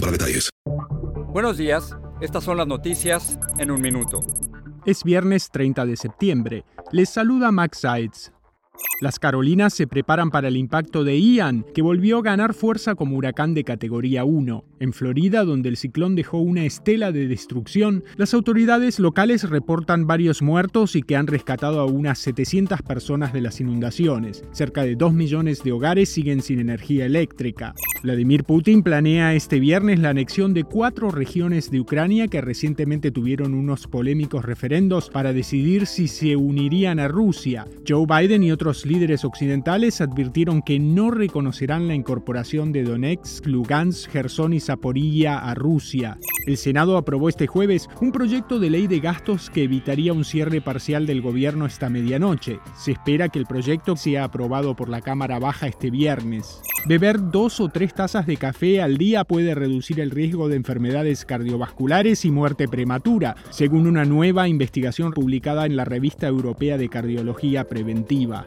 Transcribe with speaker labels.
Speaker 1: para detalles.
Speaker 2: Buenos días, estas son las noticias en un minuto.
Speaker 3: Es viernes 30 de septiembre. Les saluda Max Sides. Las Carolinas se preparan para el impacto de Ian, que volvió a ganar fuerza como huracán de categoría 1. En Florida, donde el ciclón dejó una estela de destrucción, las autoridades locales reportan varios muertos y que han rescatado a unas 700 personas de las inundaciones. Cerca de 2 millones de hogares siguen sin energía eléctrica. Vladimir Putin planea este viernes la anexión de cuatro regiones de Ucrania que recientemente tuvieron unos polémicos referendos para decidir si se unirían a Rusia. Joe Biden y otros líderes occidentales advirtieron que no reconocerán la incorporación de Donetsk, Lugansk, Gerson y Zaporilla a Rusia. El Senado aprobó este jueves un proyecto de ley de gastos que evitaría un cierre parcial del gobierno esta medianoche. Se espera que el proyecto sea aprobado por la Cámara Baja este viernes. Beber dos o tres tazas de café al día puede reducir el riesgo de enfermedades cardiovasculares y muerte prematura, según una nueva investigación publicada en la Revista Europea de Cardiología Preventiva.